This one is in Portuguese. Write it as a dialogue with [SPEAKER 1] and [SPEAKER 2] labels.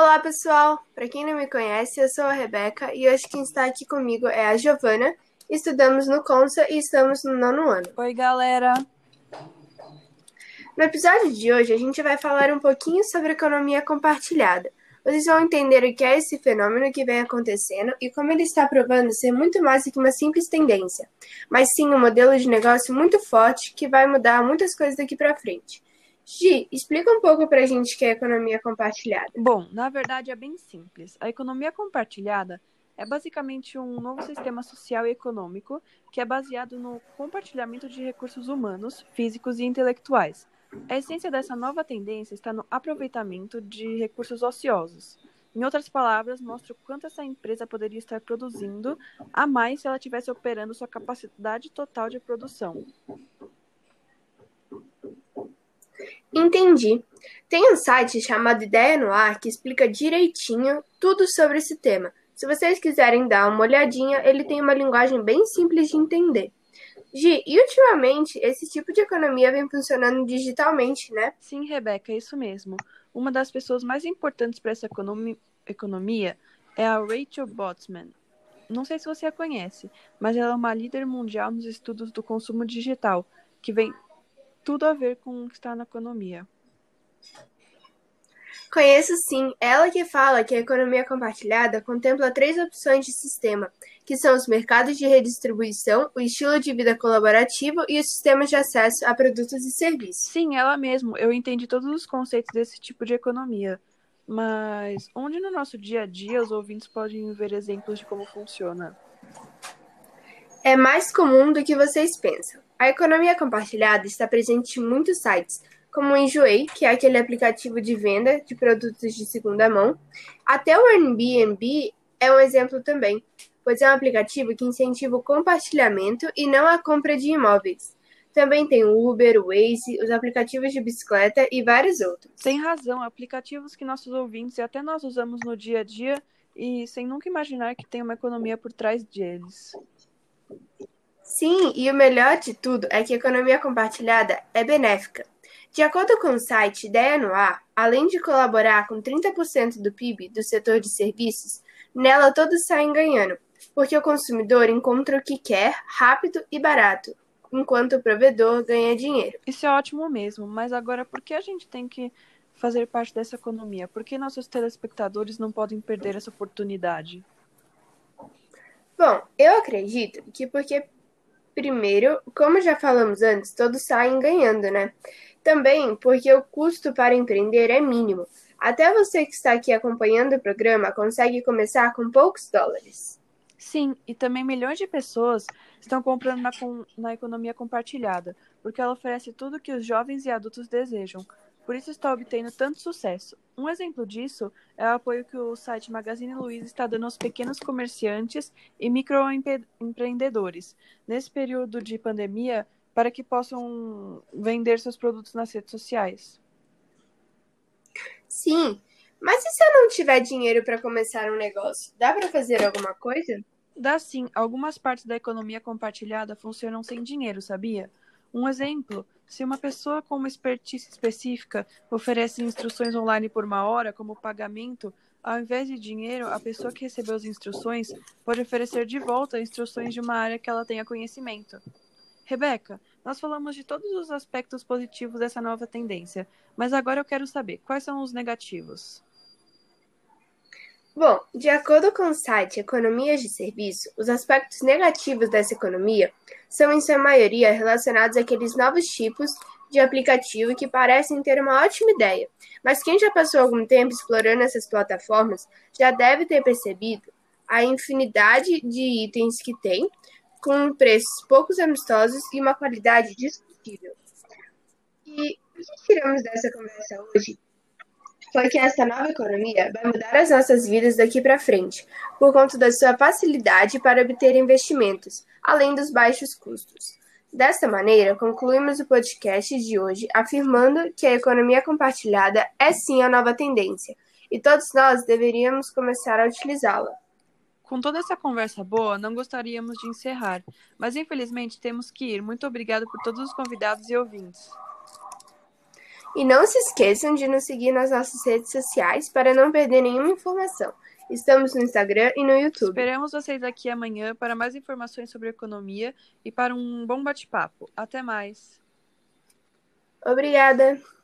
[SPEAKER 1] Olá, pessoal! Para quem não me conhece, eu sou a Rebeca e hoje quem está aqui comigo é a Giovana. Estudamos no Consa e estamos no nono ano.
[SPEAKER 2] Oi, galera!
[SPEAKER 1] No episódio de hoje, a gente vai falar um pouquinho sobre economia compartilhada. Vocês vão entender o que é esse fenômeno que vem acontecendo e como ele está provando ser muito mais do que uma simples tendência, mas sim um modelo de negócio muito forte que vai mudar muitas coisas daqui para frente. Gi, explica um pouco para a gente o que é economia compartilhada.
[SPEAKER 2] Bom, na verdade é bem simples. A economia compartilhada é basicamente um novo sistema social e econômico que é baseado no compartilhamento de recursos humanos, físicos e intelectuais. A essência dessa nova tendência está no aproveitamento de recursos ociosos. Em outras palavras, mostra o quanto essa empresa poderia estar produzindo a mais se ela estivesse operando sua capacidade total de produção.
[SPEAKER 1] Entendi. Tem um site chamado Ideia no Ar que explica direitinho tudo sobre esse tema. Se vocês quiserem dar uma olhadinha, ele tem uma linguagem bem simples de entender. Gi, e ultimamente esse tipo de economia vem funcionando digitalmente, né?
[SPEAKER 2] Sim, Rebeca, é isso mesmo. Uma das pessoas mais importantes para essa economi economia é a Rachel Botsman. Não sei se você a conhece, mas ela é uma líder mundial nos estudos do consumo digital, que vem tudo a ver com o que está na economia.
[SPEAKER 1] Conheço sim, ela que fala que a economia compartilhada contempla três opções de sistema, que são os mercados de redistribuição, o estilo de vida colaborativo e os sistemas de acesso a produtos e serviços.
[SPEAKER 2] Sim, ela mesmo. Eu entendi todos os conceitos desse tipo de economia. Mas onde no nosso dia a dia os ouvintes podem ver exemplos de como funciona?
[SPEAKER 1] É mais comum do que vocês pensam. A economia compartilhada está presente em muitos sites, como o Enjoei, que é aquele aplicativo de venda de produtos de segunda mão. Até o Airbnb é um exemplo também, pois é um aplicativo que incentiva o compartilhamento e não a compra de imóveis. Também tem o Uber, o Waze, os aplicativos de bicicleta e vários outros.
[SPEAKER 2] Tem razão, aplicativos que nossos ouvintes e até nós usamos no dia a dia e sem nunca imaginar que tem uma economia por trás deles.
[SPEAKER 1] Sim, e o melhor de tudo é que a economia compartilhada é benéfica. De acordo com o site Ideia no Ar, além de colaborar com 30% do PIB do setor de serviços, nela todos saem ganhando, porque o consumidor encontra o que quer rápido e barato, enquanto o provedor ganha dinheiro.
[SPEAKER 2] Isso é ótimo mesmo, mas agora por que a gente tem que fazer parte dessa economia? Por que nossos telespectadores não podem perder essa oportunidade?
[SPEAKER 1] Bom, eu acredito que porque Primeiro, como já falamos antes, todos saem ganhando, né? Também porque o custo para empreender é mínimo. Até você que está aqui acompanhando o programa consegue começar com poucos dólares.
[SPEAKER 2] Sim, e também milhões de pessoas estão comprando na, na economia compartilhada, porque ela oferece tudo o que os jovens e adultos desejam, por isso está obtendo tanto sucesso. Um exemplo disso é o apoio que o site Magazine Luiza está dando aos pequenos comerciantes e microempreendedores nesse período de pandemia para que possam vender seus produtos nas redes sociais.
[SPEAKER 1] Sim, mas e se eu não tiver dinheiro para começar um negócio? Dá para fazer alguma coisa?
[SPEAKER 2] Dá sim. Algumas partes da economia compartilhada funcionam sem dinheiro, sabia? Um exemplo se uma pessoa com uma expertise específica oferece instruções online por uma hora como pagamento, ao invés de dinheiro, a pessoa que recebeu as instruções pode oferecer de volta instruções de uma área que ela tenha conhecimento. Rebeca, nós falamos de todos os aspectos positivos dessa nova tendência, mas agora eu quero saber quais são os negativos.
[SPEAKER 1] Bom, de acordo com o site Economias de Serviço, os aspectos negativos dessa economia são, em sua maioria, relacionados àqueles novos tipos de aplicativo que parecem ter uma ótima ideia, mas quem já passou algum tempo explorando essas plataformas já deve ter percebido a infinidade de itens que tem, com preços poucos amistosos e uma qualidade discutível. E o que tiramos dessa conversa hoje foi que essa nova economia vai mudar as nossas vidas daqui para frente, por conta da sua facilidade para obter investimentos, além dos baixos custos. Desta maneira, concluímos o podcast de hoje afirmando que a economia compartilhada é sim a nova tendência e todos nós deveríamos começar a utilizá-la.
[SPEAKER 2] Com toda essa conversa boa, não gostaríamos de encerrar, mas infelizmente temos que ir. Muito obrigado por todos os convidados e ouvintes.
[SPEAKER 1] E não se esqueçam de nos seguir nas nossas redes sociais para não perder nenhuma informação. Estamos no Instagram e no YouTube.
[SPEAKER 2] Esperamos vocês aqui amanhã para mais informações sobre economia e para um bom bate-papo. Até mais.
[SPEAKER 1] Obrigada.